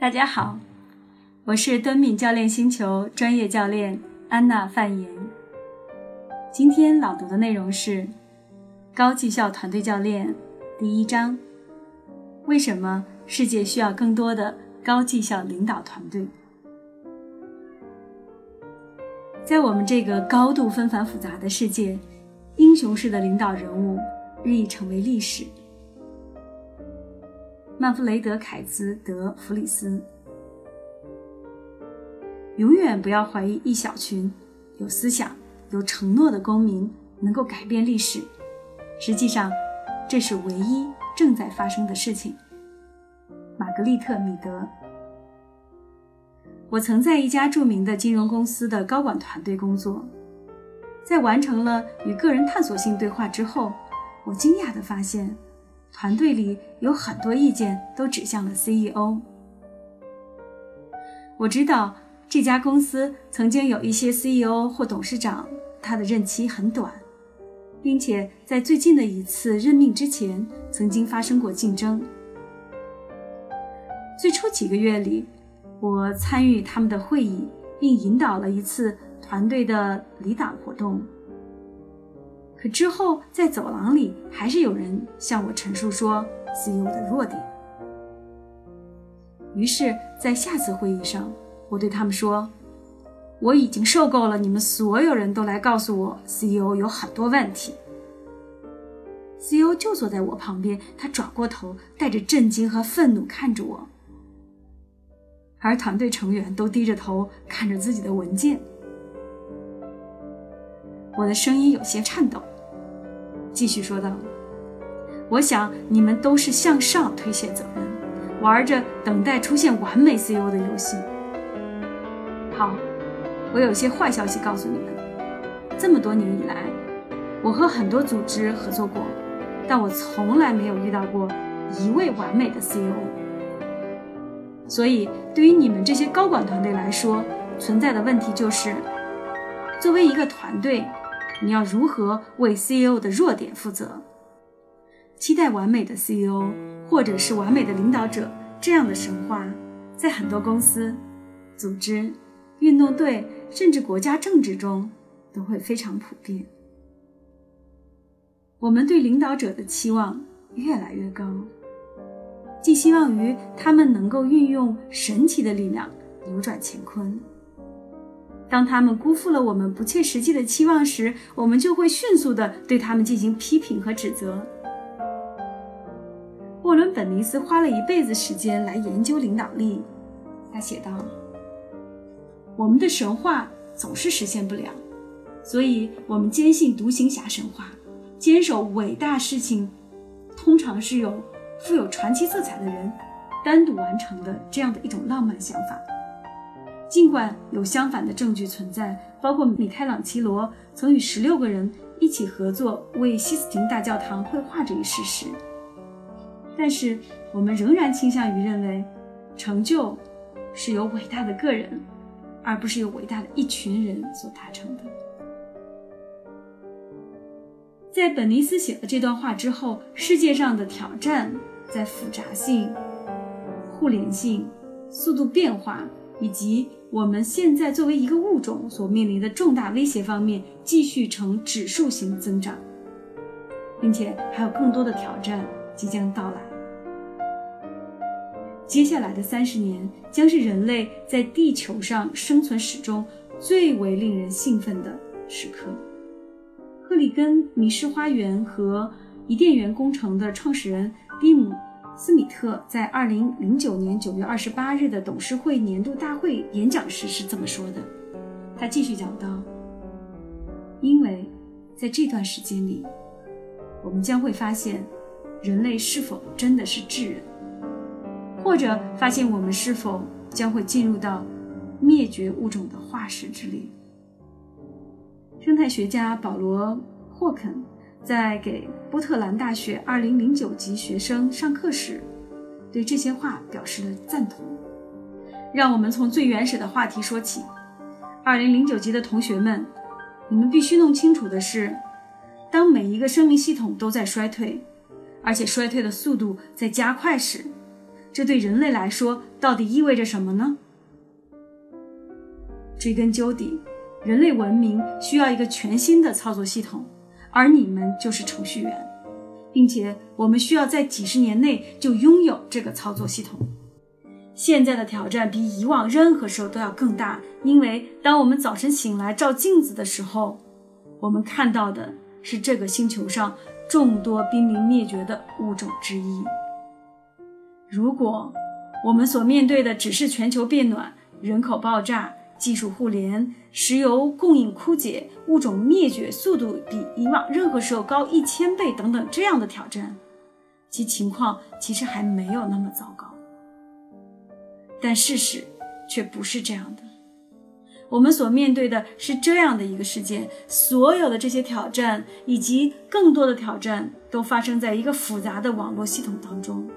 大家好，我是敦敏教练星球专业教练安娜范言。今天朗读的内容是《高绩效团队教练》第一章：为什么世界需要更多的高绩效领导团队？在我们这个高度纷繁复杂的世界，英雄式的领导人物日益成为历史。曼弗雷德·凯兹·德弗里斯，永远不要怀疑一小群有思想、有承诺的公民能够改变历史。实际上，这是唯一正在发生的事情。玛格丽特·米德，我曾在一家著名的金融公司的高管团队工作，在完成了与个人探索性对话之后，我惊讶地发现。团队里有很多意见都指向了 CEO。我知道这家公司曾经有一些 CEO 或董事长，他的任期很短，并且在最近的一次任命之前曾经发生过竞争。最初几个月里，我参与他们的会议，并引导了一次团队的离党活动。可之后，在走廊里，还是有人向我陈述说 CEO 的弱点。于是，在下次会议上，我对他们说：“我已经受够了你们所有人都来告诉我 CEO 有很多问题。”CEO 就坐在我旁边，他转过头，带着震惊和愤怒看着我，而团队成员都低着头看着自己的文件。我的声音有些颤抖，继续说道：“我想你们都是向上推卸责任，玩着等待出现完美 CEO 的游戏。好，我有些坏消息告诉你们：这么多年以来，我和很多组织合作过，但我从来没有遇到过一位完美的 CEO。所以，对于你们这些高管团队来说，存在的问题就是，作为一个团队。”你要如何为 CEO 的弱点负责？期待完美的 CEO 或者是完美的领导者这样的神话，在很多公司、组织、运动队，甚至国家政治中都会非常普遍。我们对领导者的期望越来越高，寄希望于他们能够运用神奇的力量扭转乾坤。当他们辜负了我们不切实际的期望时，我们就会迅速地对他们进行批评和指责。沃伦·本尼斯花了一辈子时间来研究领导力，他写道：“我们的神话总是实现不了，所以我们坚信独行侠神话，坚守伟大事情通常是由富有传奇色彩的人单独完成的这样的一种浪漫想法。”尽管有相反的证据存在，包括米开朗基罗曾与十六个人一起合作为西斯廷大教堂绘画这一事实，但是我们仍然倾向于认为，成就是由伟大的个人，而不是由伟大的一群人所达成的。在本尼斯写了这段话之后，世界上的挑战在复杂性、互联性、速度变化。以及我们现在作为一个物种所面临的重大威胁方面，继续呈指数型增长，并且还有更多的挑战即将到来。接下来的三十年将是人类在地球上生存史中最为令人兴奋的时刻。赫里根迷失花园和伊甸园工程的创始人蒂姆。斯米特在二零零九年九月二十八日的董事会年度大会演讲时是这么说的。他继续讲到：“因为在这段时间里，我们将会发现人类是否真的是智人，或者发现我们是否将会进入到灭绝物种的化石之列。”生态学家保罗·霍肯。在给波特兰大学2009级学生上课时，对这些话表示了赞同。让我们从最原始的话题说起。2009级的同学们，你们必须弄清楚的是，当每一个生命系统都在衰退，而且衰退的速度在加快时，这对人类来说到底意味着什么呢？追根究底，人类文明需要一个全新的操作系统，而你们就是程序员，并且我们需要在几十年内就拥有这个操作系统。现在的挑战比以往任何时候都要更大，因为当我们早晨醒来照镜子的时候，我们看到的是这个星球上众多濒临灭绝的物种之一。如果我们所面对的只是全球变暖、人口爆炸、技术互联、石油供应枯竭、物种灭绝速度比以往任何时候高一千倍等等这样的挑战，其情况其实还没有那么糟糕。但事实却不是这样的。我们所面对的是这样的一个世界，所有的这些挑战以及更多的挑战都发生在一个复杂的网络系统当中，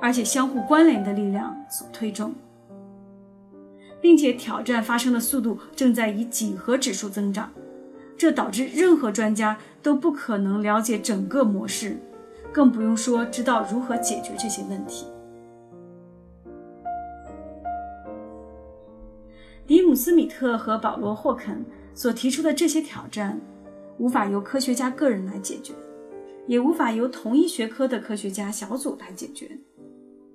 而且相互关联的力量所推动，并且挑战发生的速度正在以几何指数增长，这导致任何专家都不可能了解整个模式，更不用说知道如何解决这些问题。迪姆斯米特和保罗霍肯所提出的这些挑战，无法由科学家个人来解决，也无法由同一学科的科学家小组来解决，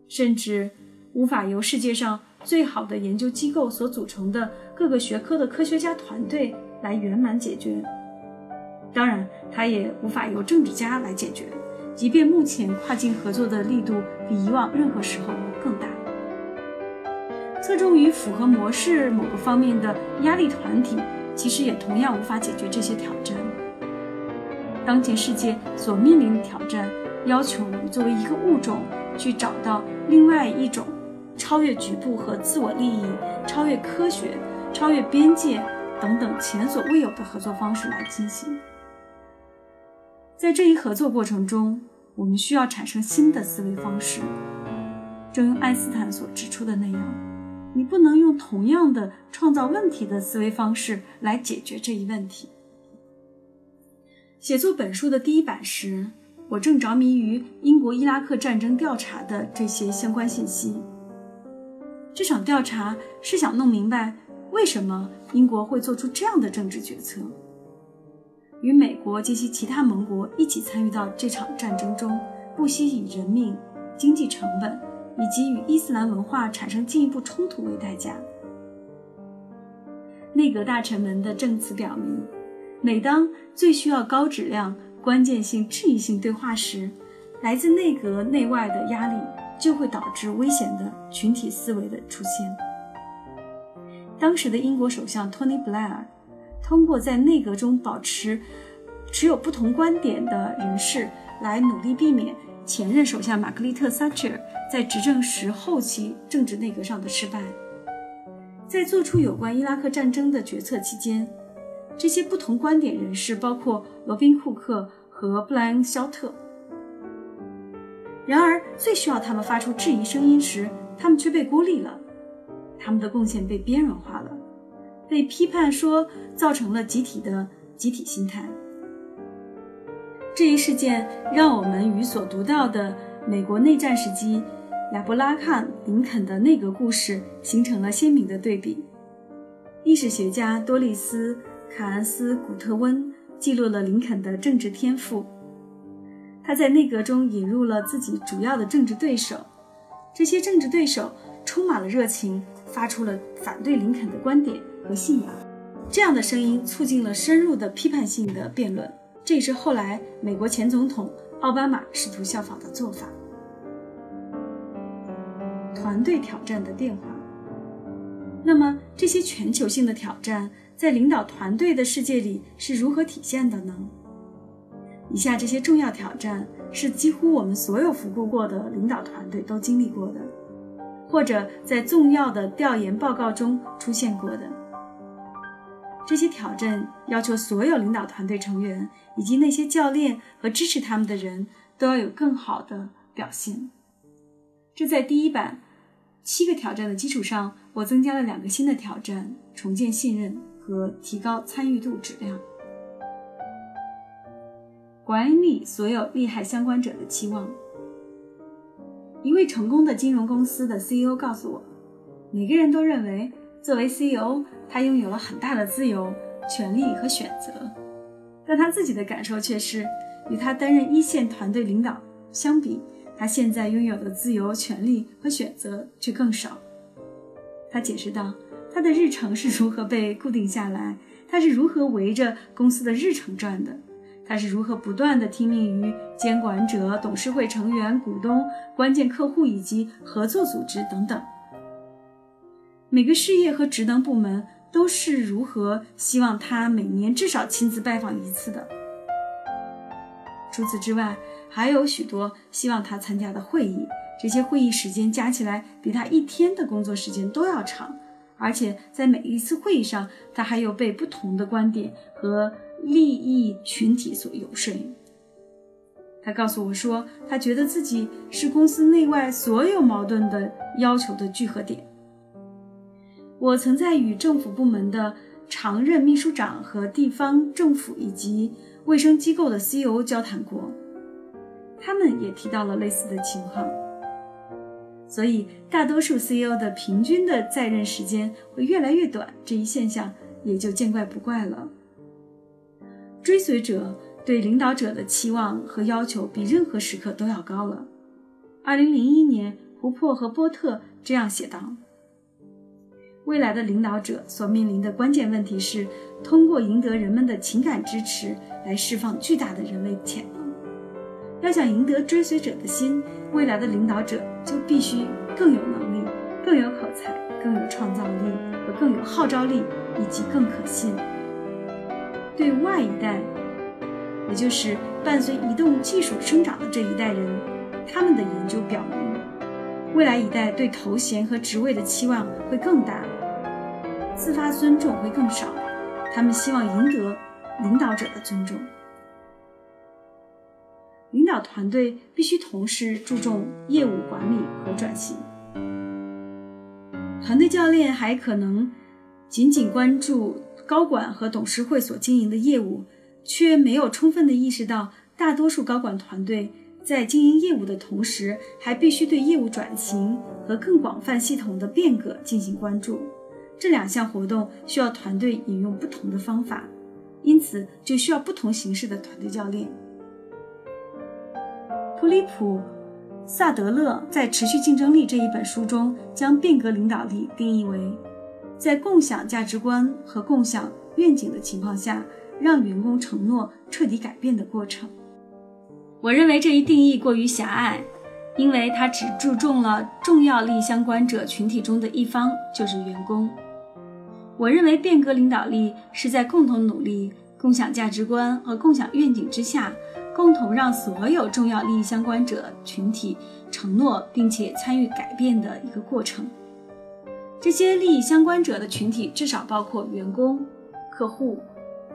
甚至无法由世界上最好的研究机构所组成的各个学科的科学家团队来圆满解决。当然，它也无法由政治家来解决，即便目前跨境合作的力度比以往任何时候更大。侧重于符合模式某个方面的压力团体，其实也同样无法解决这些挑战。当前世界所面临的挑战，要求我们作为一个物种去找到另外一种超越局部和自我利益、超越科学、超越边界等等前所未有的合作方式来进行。在这一合作过程中，我们需要产生新的思维方式，正如爱因斯坦所指出的那样。你不能用同样的创造问题的思维方式来解决这一问题。写作本书的第一版时，我正着迷于英国伊拉克战争调查的这些相关信息。这场调查是想弄明白为什么英国会做出这样的政治决策。与美国及其其他盟国一起参与到这场战争中，不惜以人命、经济成本。以及与伊斯兰文化产生进一步冲突为代价。内阁大臣们的证词表明，每当最需要高质量、关键性、质疑性对话时，来自内阁内外的压力就会导致危险的群体思维的出现。当时的英国首相托尼·布莱尔通过在内阁中保持持有不同观点的人士来努力避免。前任首相玛格丽特·撒切尔在执政时后期政治内阁上的失败，在做出有关伊拉克战争的决策期间，这些不同观点人士包括罗宾·库克和布莱恩·肖特。然而，最需要他们发出质疑声音时，他们却被孤立了，他们的贡献被边缘化了，被批判说造成了集体的集体心态。这一事件让我们与所读到的美国内战时期亚伯拉罕·林肯的内阁故事形成了鲜明的对比。历史学家多丽丝·卡恩斯·古特温记录了林肯的政治天赋。他在内阁中引入了自己主要的政治对手，这些政治对手充满了热情，发出了反对林肯的观点和信仰。这样的声音促进了深入的批判性的辩论。这也是后来美国前总统奥巴马试图效仿的做法。团队挑战的变化。那么，这些全球性的挑战在领导团队的世界里是如何体现的呢？以下这些重要挑战是几乎我们所有服务过的领导团队都经历过的，或者在重要的调研报告中出现过的。这些挑战要求所有领导团队成员以及那些教练和支持他们的人都要有更好的表现。这在第一版七个挑战的基础上，我增加了两个新的挑战：重建信任和提高参与度质量。管理所有利害相关者的期望。一位成功的金融公司的 CEO 告诉我，每个人都认为作为 CEO，他拥有了很大的自由、权利和选择，但他自己的感受却是，与他担任一线团队领导相比，他现在拥有的自由、权利和选择却更少。他解释道，他的日程是如何被固定下来，他是如何围着公司的日程转的。他是如何不断地听命于监管者、董事会成员、股东、关键客户以及合作组织等等？每个事业和职能部门都是如何希望他每年至少亲自拜访一次的？除此之外，还有许多希望他参加的会议，这些会议时间加起来比他一天的工作时间都要长，而且在每一次会议上，他还有被不同的观点和。利益群体所游说。他告诉我说，他觉得自己是公司内外所有矛盾的要求的聚合点。我曾在与政府部门的常任秘书长和地方政府以及卫生机构的 CEO 交谈过，他们也提到了类似的情况。所以，大多数 CEO 的平均的在任时间会越来越短，这一现象也就见怪不怪了。追随者对领导者的期望和要求比任何时刻都要高了。二零零一年，胡珀和波特这样写道：“未来的领导者所面临的关键问题是，通过赢得人们的情感支持来释放巨大的人类潜能。要想赢得追随者的心，未来的领导者就必须更有能力、更有口才、更有创造力和更有号召力，以及更可信。”对外一代，也就是伴随移动技术生长的这一代人，他们的研究表明，未来一代对头衔和职位的期望会更大，自发尊重会更少。他们希望赢得领导者的尊重。领导团队必须同时注重业务管理和转型。团队教练还可能仅仅关注。高管和董事会所经营的业务，却没有充分地意识到，大多数高管团队在经营业务的同时，还必须对业务转型和更广泛系统的变革进行关注。这两项活动需要团队引用不同的方法，因此就需要不同形式的团队教练。普里普·萨德勒在《持续竞争力》这一本书中，将变革领导力定义为。在共享价值观和共享愿景的情况下，让员工承诺彻底改变的过程。我认为这一定义过于狭隘，因为它只注重了重要利益相关者群体中的一方，就是员工。我认为变革领导力是在共同努力、共享价值观和共享愿景之下，共同让所有重要利益相关者群体承诺并且参与改变的一个过程。这些利益相关者的群体至少包括员工、客户、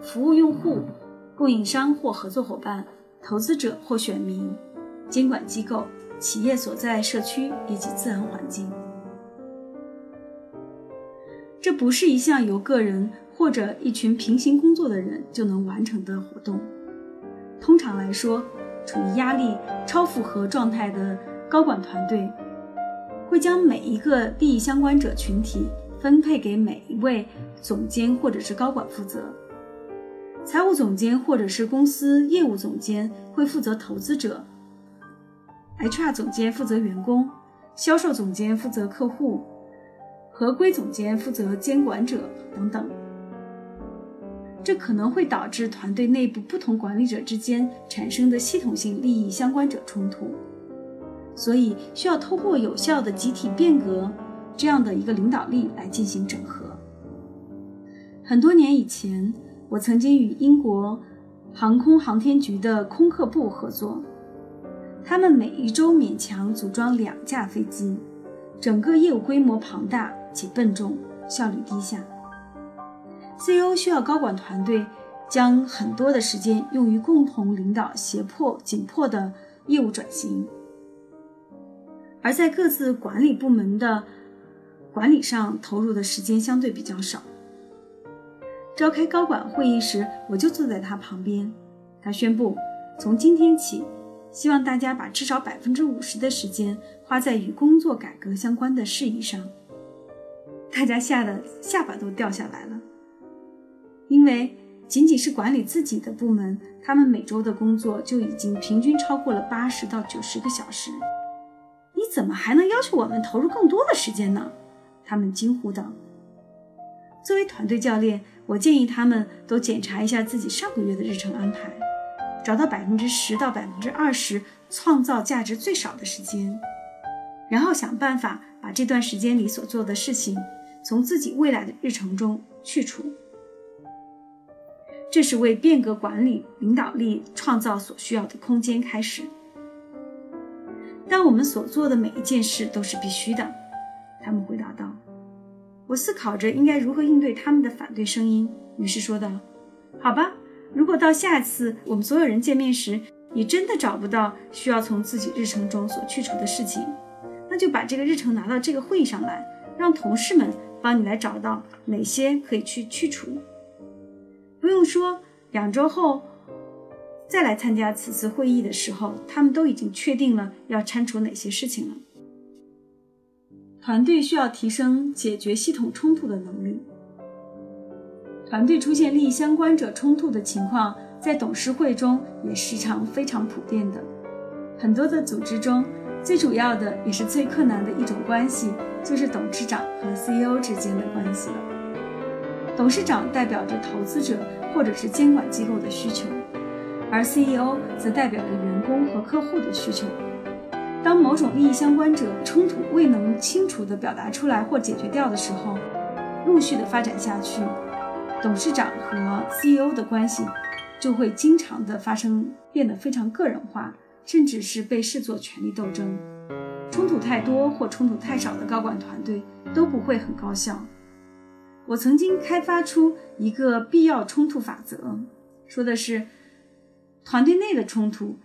服务用户、供应商或合作伙伴、投资者或选民、监管机构、企业所在社区以及自然环境。这不是一项由个人或者一群平行工作的人就能完成的活动。通常来说，处于压力超负荷状态的高管团队。会将每一个利益相关者群体分配给每一位总监或者是高管负责。财务总监或者是公司业务总监会负责投资者，HR 总监负责员工，销售总监负责客户，合规总监负责监管者等等。这可能会导致团队内部不同管理者之间产生的系统性利益相关者冲突。所以需要通过有效的集体变革这样的一个领导力来进行整合。很多年以前，我曾经与英国航空航天局的空客部合作，他们每一周勉强组装两架飞机，整个业务规模庞大且笨重，效率低下。CEO 需要高管团队将很多的时间用于共同领导胁迫紧迫的业务转型。而在各自管理部门的管理上投入的时间相对比较少。召开高管会议时，我就坐在他旁边。他宣布从今天起，希望大家把至少百分之五十的时间花在与工作改革相关的事宜上。大家吓得下巴都掉下来了，因为仅仅是管理自己的部门，他们每周的工作就已经平均超过了八十到九十个小时。你怎么还能要求我们投入更多的时间呢？他们惊呼道。作为团队教练，我建议他们都检查一下自己上个月的日程安排，找到百分之十到百分之二十创造价值最少的时间，然后想办法把这段时间里所做的事情从自己未来的日程中去除。这是为变革管理领导力创造所需要的空间开始。但我们所做的每一件事都是必须的，他们回答道。我思考着应该如何应对他们的反对声音，于是说道：“好吧，如果到下次我们所有人见面时，你真的找不到需要从自己日程中所去除的事情，那就把这个日程拿到这个会议上来，让同事们帮你来找到哪些可以去去除。不用说，两周后再来参加此次会议的时候，他们都已经确定了要删除哪些事情了。”团队需要提升解决系统冲突的能力。团队出现利益相关者冲突的情况，在董事会中也时常非常普遍的。很多的组织中，最主要的也是最困难的一种关系，就是董事长和 CEO 之间的关系了。董事长代表着投资者或者是监管机构的需求，而 CEO 则代表着员工和客户的需求。当某种利益相关者冲突未能清楚地表达出来或解决掉的时候，陆续的发展下去，董事长和 CEO 的关系就会经常的发生变得非常个人化，甚至是被视作权力斗争。冲突太多或冲突太少的高管团队都不会很高效。我曾经开发出一个必要冲突法则，说的是团队内的冲突。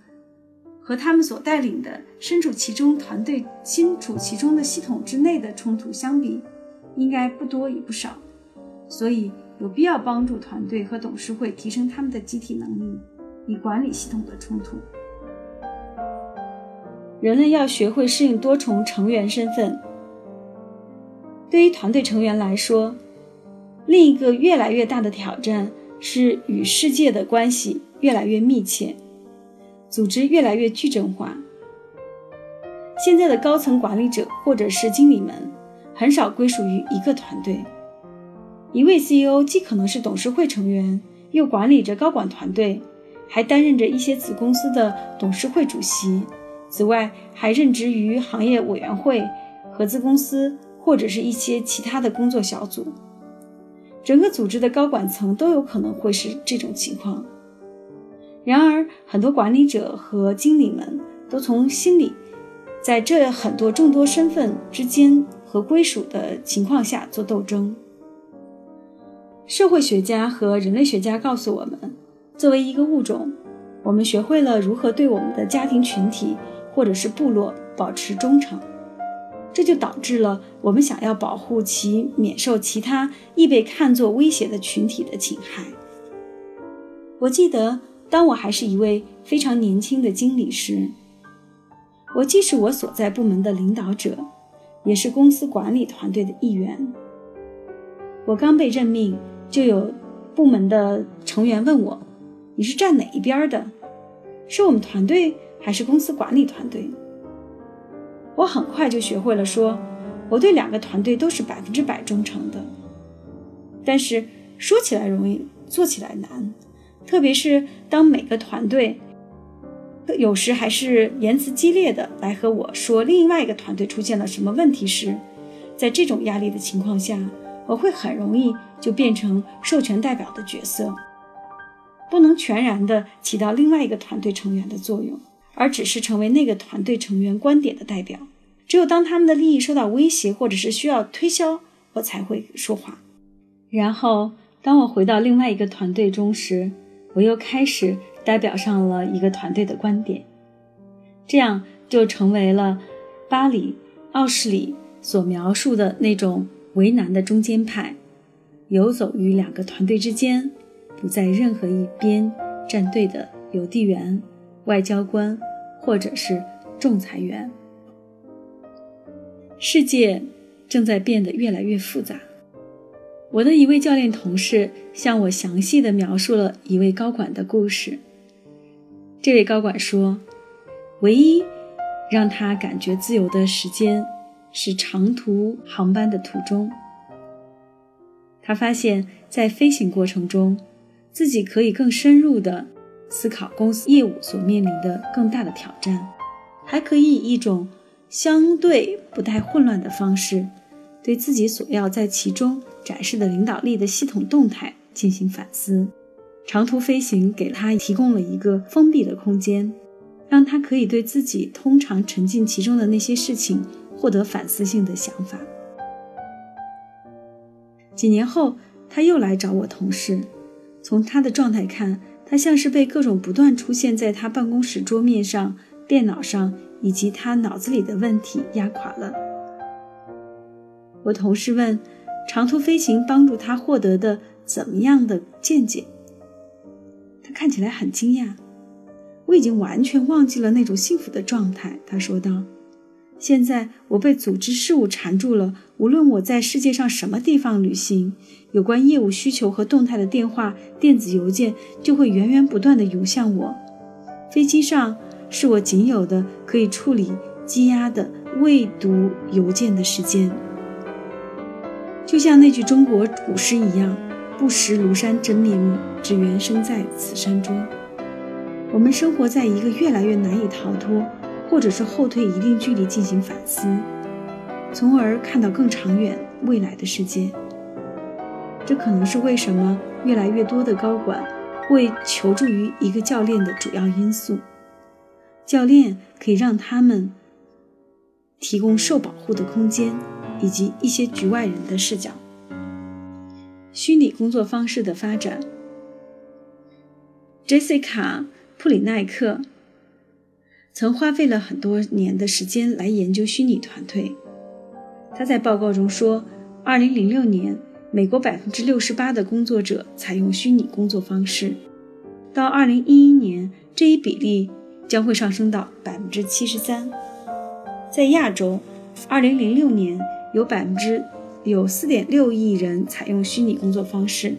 和他们所带领的身处其中团队、身处其中的系统之内的冲突相比，应该不多也不少，所以有必要帮助团队和董事会提升他们的集体能力，以管理系统的冲突。人类要学会适应多重成员身份。对于团队成员来说，另一个越来越大的挑战是与世界的关系越来越密切。组织越来越矩阵化。现在的高层管理者或者是经理们，很少归属于一个团队。一位 CEO 既可能是董事会成员，又管理着高管团队，还担任着一些子公司的董事会主席。此外，还任职于行业委员会、合资公司或者是一些其他的工作小组。整个组织的高管层都有可能会是这种情况。然而，很多管理者和经理们都从心里，在这很多众多身份之间和归属的情况下做斗争。社会学家和人类学家告诉我们，作为一个物种，我们学会了如何对我们的家庭群体或者是部落保持忠诚，这就导致了我们想要保护其免受其他易被看作威胁的群体的侵害。我记得。当我还是一位非常年轻的经理时，我既是我所在部门的领导者，也是公司管理团队的一员。我刚被任命，就有部门的成员问我：“你是站哪一边的？是我们团队还是公司管理团队？”我很快就学会了说：“我对两个团队都是百分之百忠诚的。”但是说起来容易，做起来难。特别是当每个团队有时还是言辞激烈的来和我说另外一个团队出现了什么问题时，在这种压力的情况下，我会很容易就变成授权代表的角色，不能全然的起到另外一个团队成员的作用，而只是成为那个团队成员观点的代表。只有当他们的利益受到威胁或者是需要推销，我才会说话。然后，当我回到另外一个团队中时，我又开始代表上了一个团队的观点，这样就成为了巴里奥什里所描述的那种为难的中间派，游走于两个团队之间，不在任何一边站队的邮递员外交官，或者是仲裁员。世界正在变得越来越复杂。我的一位教练同事向我详细的描述了一位高管的故事。这位高管说，唯一让他感觉自由的时间是长途航班的途中。他发现，在飞行过程中，自己可以更深入地思考公司业务所面临的更大的挑战，还可以以一种相对不太混乱的方式，对自己所要在其中展示的领导力的系统动态进行反思。长途飞行给他提供了一个封闭的空间，让他可以对自己通常沉浸其中的那些事情获得反思性的想法。几年后，他又来找我同事。从他的状态看，他像是被各种不断出现在他办公室桌面上、电脑上以及他脑子里的问题压垮了。我同事问：“长途飞行帮助他获得的怎么样的见解？”他看起来很惊讶。我已经完全忘记了那种幸福的状态，他说道。现在我被组织事务缠住了。无论我在世界上什么地方旅行，有关业务需求和动态的电话、电子邮件就会源源不断地涌向我。飞机上是我仅有的可以处理积压的未读邮件的时间。就像那句中国古诗一样：“不识庐山真面目，只缘身在此山中。”我们生活在一个越来越难以逃脱。或者是后退一定距离进行反思，从而看到更长远未来的世界。这可能是为什么越来越多的高管会求助于一个教练的主要因素。教练可以让他们提供受保护的空间，以及一些局外人的视角。虚拟工作方式的发展，Jessica ·普里奈克。曾花费了很多年的时间来研究虚拟团队。他在报告中说，2006年，美国68%的工作者采用虚拟工作方式，到2011年，这一比例将会上升到73%。在亚洲，2006年有百分之有4.6亿人采用虚拟工作方式，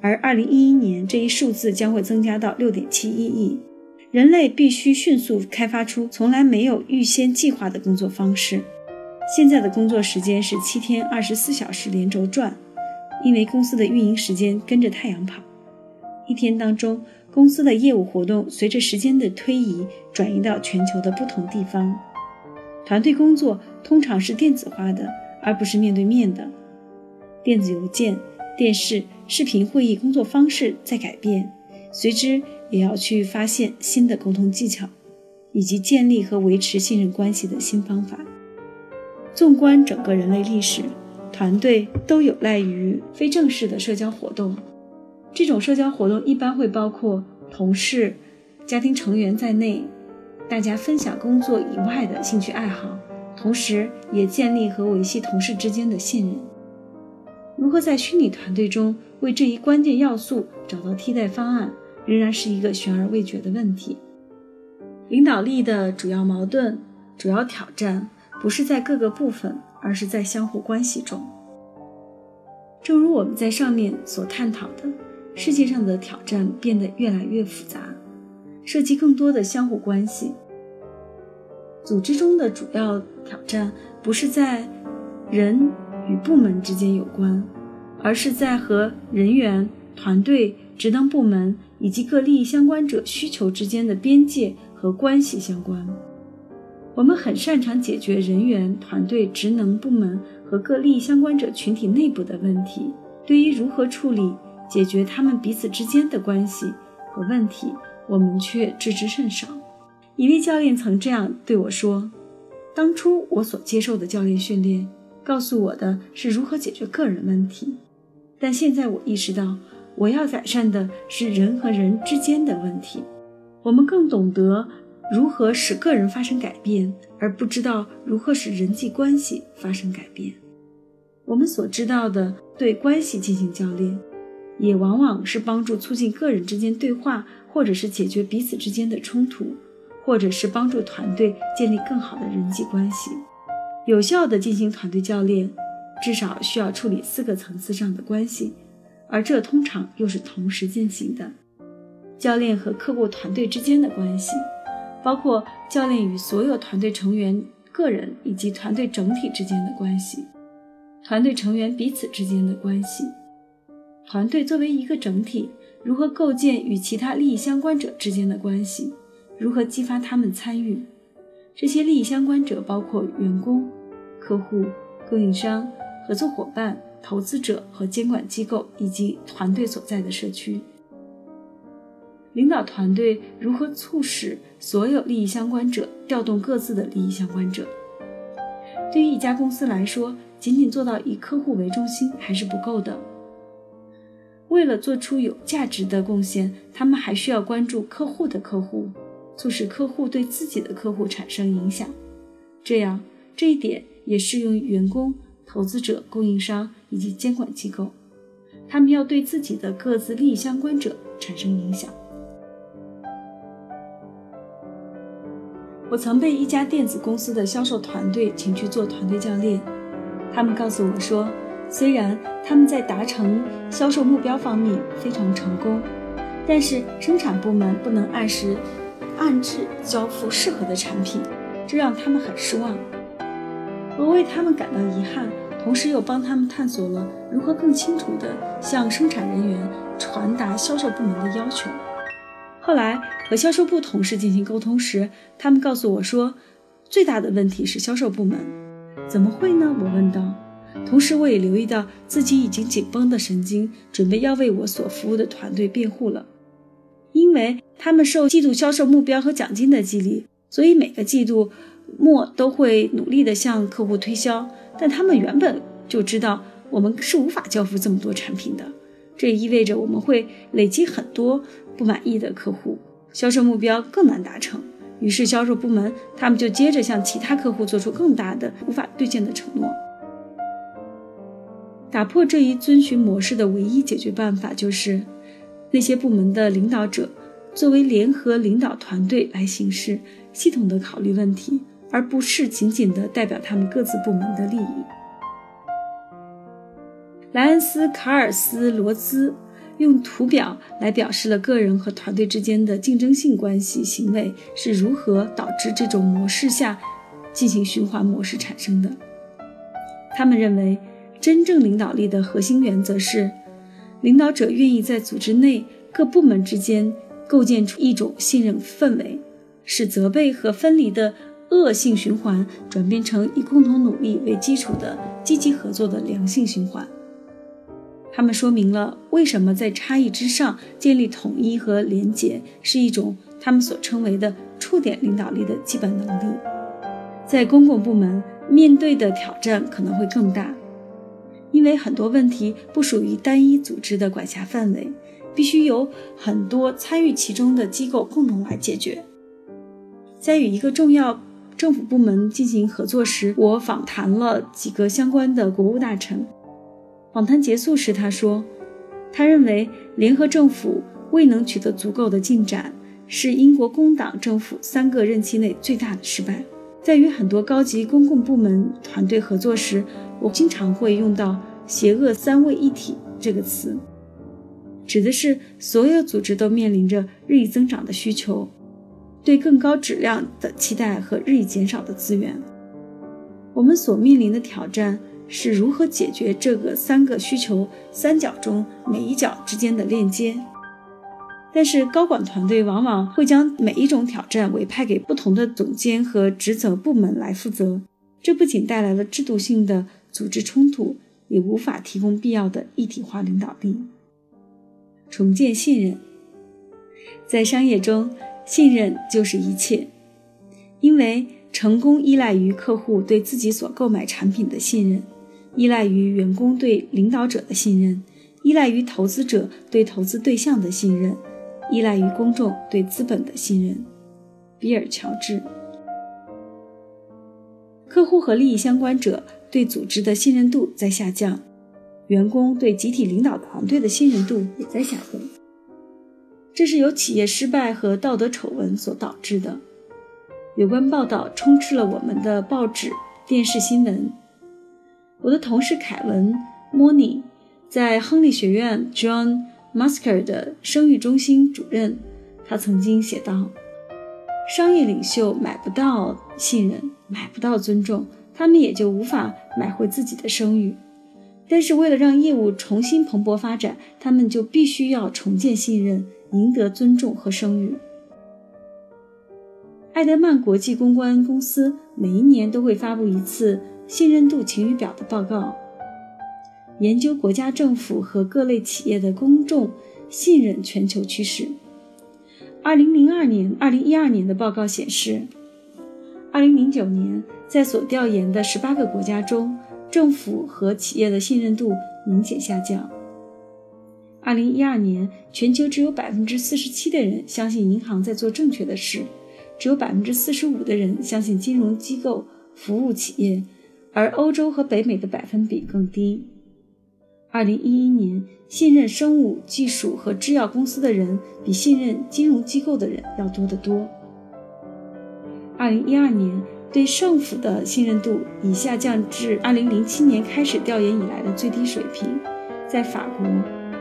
而2011年这一数字将会增加到6.71亿。人类必须迅速开发出从来没有预先计划的工作方式。现在的工作时间是七天二十四小时连轴转，因为公司的运营时间跟着太阳跑。一天当中，公司的业务活动随着时间的推移转移到全球的不同地方。团队工作通常是电子化的，而不是面对面的。电子邮件、电视、视频会议工作方式在改变，随之。也要去发现新的沟通技巧，以及建立和维持信任关系的新方法。纵观整个人类历史，团队都有赖于非正式的社交活动。这种社交活动一般会包括同事、家庭成员在内，大家分享工作以外的兴趣爱好，同时也建立和维系同事之间的信任。如何在虚拟团队中为这一关键要素找到替代方案？仍然是一个悬而未决的问题。领导力的主要矛盾、主要挑战不是在各个部分，而是在相互关系中。正如我们在上面所探讨的，世界上的挑战变得越来越复杂，涉及更多的相互关系。组织中的主要挑战不是在人与部门之间有关，而是在和人员、团队、职能部门。以及各利益相关者需求之间的边界和关系相关。我们很擅长解决人员、团队、职能部门和各利益相关者群体内部的问题，对于如何处理、解决他们彼此之间的关系和问题，我们却知之甚少。一位教练曾这样对我说：“当初我所接受的教练训练，告诉我的是如何解决个人问题，但现在我意识到。”我要改善的是人和人之间的问题。我们更懂得如何使个人发生改变，而不知道如何使人际关系发生改变。我们所知道的对关系进行教练，也往往是帮助促进个人之间对话或者是解决彼此之间的冲突，或者是帮助团队建立更好的人际关系。有效的进行团队教练，至少需要处理四个层次上的关系，而这通常又是同时进行的。教练和客户团队之间的关系，包括教练与所有团队成员、个人以及团队整体之间的关系，团队成员彼此之间的关系，团队作为一个整体，如何构建与其他利益相关者之间的关系，如何激发他们参与。这些利益相关者包括员工、客户、供应商、合作伙伴、投资者和监管机构，以及团队所在的社区。领导团队如何促使所有利益相关者调动各自的利益相关者？对于一家公司来说，仅仅做到以客户为中心还是不够的。为了做出有价值的贡献，他们还需要关注客户的客户，促使客户对自己的客户产生影响。这样，这一点也适用于员工、投资者、供应商以及监管机构。他们要对自己的各自利益相关者产生影响。我曾被一家电子公司的销售团队请去做团队教练，他们告诉我说，虽然他们在达成销售目标方面非常成功，但是生产部门不能按时、按质交付适合的产品，这让他们很失望。我为他们感到遗憾，同时又帮他们探索了如何更清楚地向生产人员传达销售部门的要求。后来和销售部同事进行沟通时，他们告诉我说，最大的问题是销售部门。怎么会呢？我问道。同时，我也留意到自己已经紧绷的神经，准备要为我所服务的团队辩护了。因为他们受季度销售目标和奖金的激励，所以每个季度末都会努力地向客户推销。但他们原本就知道，我们是无法交付这么多产品的。这意味着我们会累积很多不满意的客户，销售目标更难达成。于是销售部门他们就接着向其他客户做出更大的无法兑现的承诺。打破这一遵循模式的唯一解决办法就是，那些部门的领导者作为联合领导团队来行事，系统的考虑问题，而不是仅仅的代表他们各自部门的利益。莱恩斯·卡尔斯罗兹用图表来表示了个人和团队之间的竞争性关系行为是如何导致这种模式下进行循环模式产生的。他们认为，真正领导力的核心原则是，领导者愿意在组织内各部门之间构建出一种信任氛围，使责备和分离的恶性循环转变成以共同努力为基础的积极合作的良性循环。他们说明了为什么在差异之上建立统一和连结是一种他们所称为的触点领导力的基本能力。在公共部门，面对的挑战可能会更大，因为很多问题不属于单一组织的管辖范围，必须由很多参与其中的机构共同来解决。在与一个重要政府部门进行合作时，我访谈了几个相关的国务大臣。访谈结束时，他说：“他认为联合政府未能取得足够的进展，是英国工党政府三个任期内最大的失败。在与很多高级公共部门团队合作时，我经常会用到‘邪恶三位一体’这个词，指的是所有组织都面临着日益增长的需求，对更高质量的期待和日益减少的资源。我们所面临的挑战。”是如何解决这个三个需求三角中每一角之间的链接？但是高管团队往往会将每一种挑战委派给不同的总监和职责部门来负责，这不仅带来了制度性的组织冲突，也无法提供必要的一体化领导力。重建信任，在商业中，信任就是一切，因为成功依赖于客户对自己所购买产品的信任。依赖于员工对领导者的信任，依赖于投资者对投资对象的信任，依赖于公众对资本的信任。比尔·乔治。客户和利益相关者对组织的信任度在下降，员工对集体领导团队的信任度也在下降。这是由企业失败和道德丑闻所导致的。有关报道充斥了我们的报纸、电视新闻。我的同事凯文·莫尼在亨利学院 John Musker 的生育中心主任，他曾经写道：“商业领袖买不到信任，买不到尊重，他们也就无法买回自己的声誉。但是，为了让业务重新蓬勃发展，他们就必须要重建信任，赢得尊重和声誉。”艾德曼国际公关公司每一年都会发布一次信任度晴雨表的报告，研究国家政府和各类企业的公众信任全球趋势。二零零二年、二零一二年的报告显示，二零零九年在所调研的十八个国家中，政府和企业的信任度明显下降。二零一二年，全球只有百分之四十七的人相信银行在做正确的事。只有百分之四十五的人相信金融机构服务企业，而欧洲和北美的百分比更低。二零一一年，信任生物技术和制药公司的人比信任金融机构的人要多得多。二零一二年，对政府的信任度已下降至二零零七年开始调研以来的最低水平，在法国、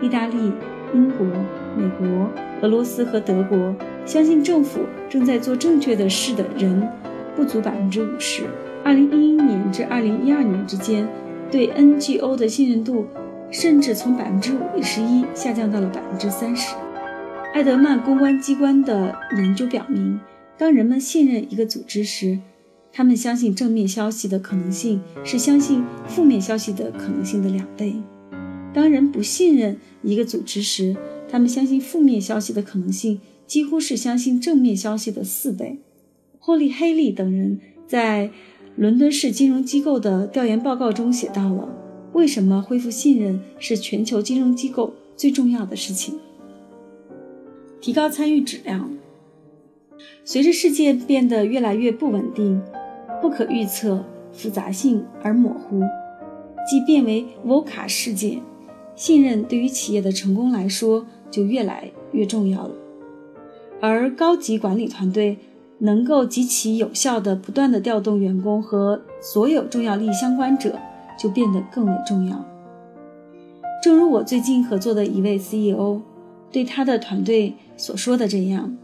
意大利、英国、美国、俄罗斯和德国。相信政府正在做正确的事的人不足百分之五十。二零一一年至二零一二年之间，对 NGO 的信任度甚至从百分之五十一下降到了百分之三十。艾德曼公关机关的研究表明，当人们信任一个组织时，他们相信正面消息的可能性是相信负面消息的可能性的两倍；当人不信任一个组织时，他们相信负面消息的可能性。几乎是相信正面消息的四倍。霍利·黑利等人在伦敦市金融机构的调研报告中写到了为什么恢复信任是全球金融机构最重要的事情。提高参与质量。随着世界变得越来越不稳定、不可预测、复杂性而模糊，即变为 VUCA 世界，信任对于企业的成功来说就越来越重要了。而高级管理团队能够极其有效地不断地调动员工和所有重要利益相关者，就变得更为重要。正如我最近合作的一位 CEO 对他的团队所说的这样：“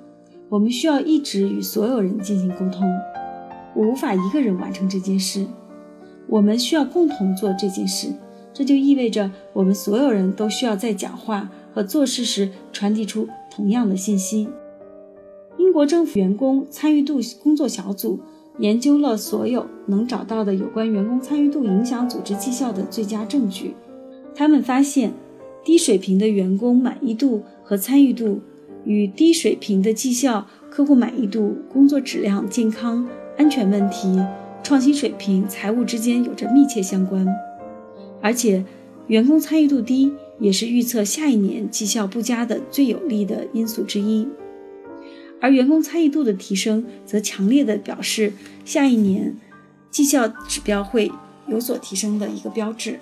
我们需要一直与所有人进行沟通，我无法一个人完成这件事，我们需要共同做这件事。这就意味着我们所有人都需要在讲话和做事时传递出同样的信息。”英国政府员工参与度工作小组研究了所有能找到的有关员工参与度影响组织绩效的最佳证据。他们发现，低水平的员工满意度和参与度与低水平的绩效、客户满意度、工作质量、健康、安全问题、创新水平、财务之间有着密切相关。而且，员工参与度低也是预测下一年绩效不佳的最有利的因素之一。而员工参与度的提升，则强烈的表示下一年绩效指标会有所提升的一个标志。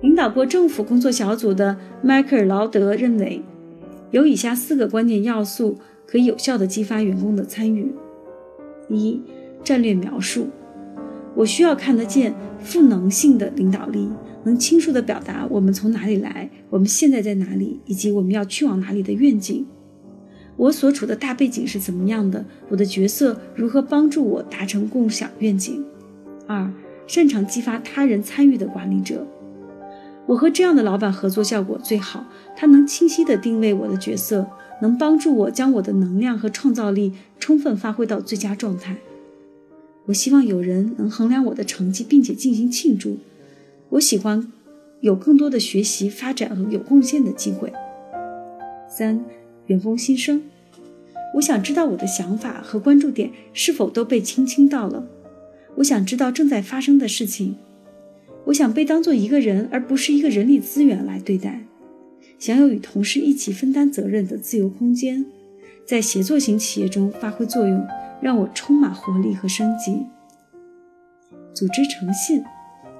领导过政府工作小组的迈克尔·劳德认为，有以下四个关键要素可以有效的激发员工的参与：一、战略描述，我需要看得见赋能性的领导力。能清楚地表达我们从哪里来，我们现在在哪里，以及我们要去往哪里的愿景。我所处的大背景是怎么样的？我的角色如何帮助我达成共享愿景？二、擅长激发他人参与的管理者。我和这样的老板合作效果最好，他能清晰地定位我的角色，能帮助我将我的能量和创造力充分发挥到最佳状态。我希望有人能衡量我的成绩，并且进行庆祝。我喜欢有更多的学习、发展和有贡献的机会。三、员工心声，我想知道我的想法和关注点是否都被倾听到了。我想知道正在发生的事情。我想被当做一个人，而不是一个人力资源来对待。享有与同事一起分担责任的自由空间，在协作型企业中发挥作用，让我充满活力和生机。组织诚信。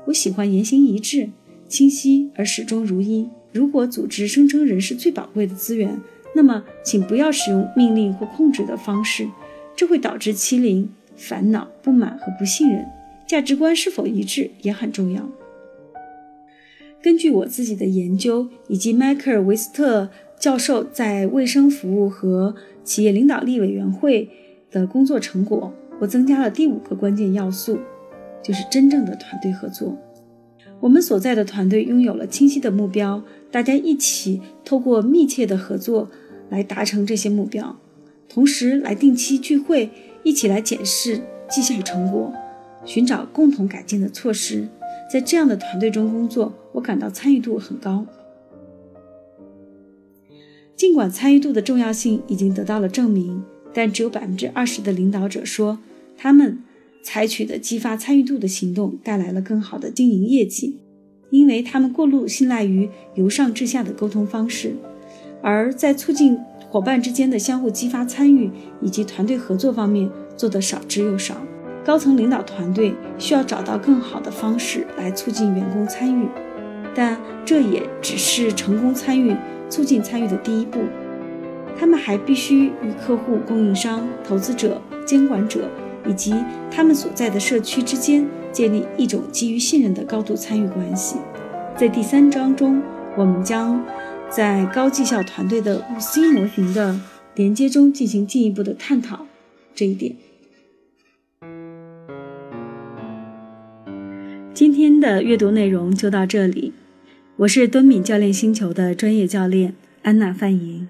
我喜欢言行一致、清晰而始终如一，如果组织声称人是最宝贵的资源，那么请不要使用命令或控制的方式，这会导致欺凌、烦恼、不满和不信任。价值观是否一致也很重要。根据我自己的研究，以及迈克尔·维斯特教授在卫生服务和企业领导力委员会的工作成果，我增加了第五个关键要素，就是真正的团队合作。我们所在的团队拥有了清晰的目标，大家一起透过密切的合作来达成这些目标，同时来定期聚会，一起来检视绩效成果，寻找共同改进的措施。在这样的团队中工作，我感到参与度很高。尽管参与度的重要性已经得到了证明，但只有百分之二十的领导者说，他们采取的激发参与度的行动带来了更好的经营业绩，因为他们过度信赖于由上至下的沟通方式，而在促进伙伴之间的相互激发参与以及团队合作方面做得少之又少。高层领导团队需要找到更好的方式来促进员工参与，但这也只是成功参与、促进参与的第一步。他们还必须与客户、供应商、投资者、监管者以及他们所在的社区之间建立一种基于信任的高度参与关系。在第三章中，我们将在高绩效团队的五 C 模型的连接中进行进一步的探讨这一点。今天的阅读内容就到这里，我是敦敏教练星球的专业教练安娜范莹，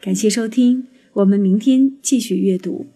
感谢收听，我们明天继续阅读。